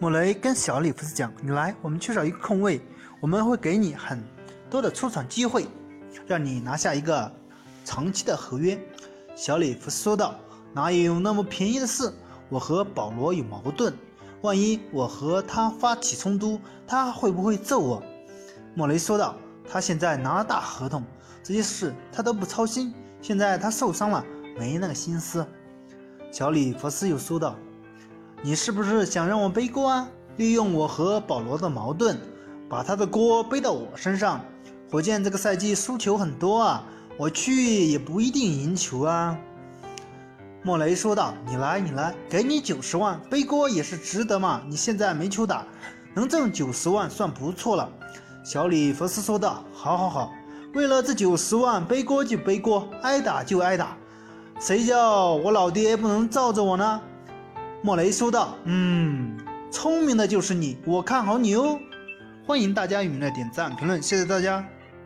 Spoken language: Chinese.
莫雷跟小里弗斯讲：“你来，我们缺少一个空位，我们会给你很多的出场机会，让你拿下一个长期的合约。”小里弗斯说道：“哪有那么便宜的事？我和保罗有矛盾，万一我和他发起冲突，他会不会揍我？”莫雷说道：“他现在拿了大合同，这些事他都不操心。现在他受伤了，没那个心思。”小里弗斯又说道。你是不是想让我背锅啊？利用我和保罗的矛盾，把他的锅背到我身上。火箭这个赛季输球很多啊，我去也不一定赢球啊。莫雷说道：“你来，你来，给你九十万，背锅也是值得嘛。你现在没球打，能挣九十万算不错了。”小里弗斯说道：“好，好，好，为了这九十万，背锅就背锅，挨打就挨打。谁叫我老爹不能罩着我呢？”莫雷说道：“嗯，聪明的就是你，我看好你哦！欢迎大家踊跃点赞评论，谢谢大家。”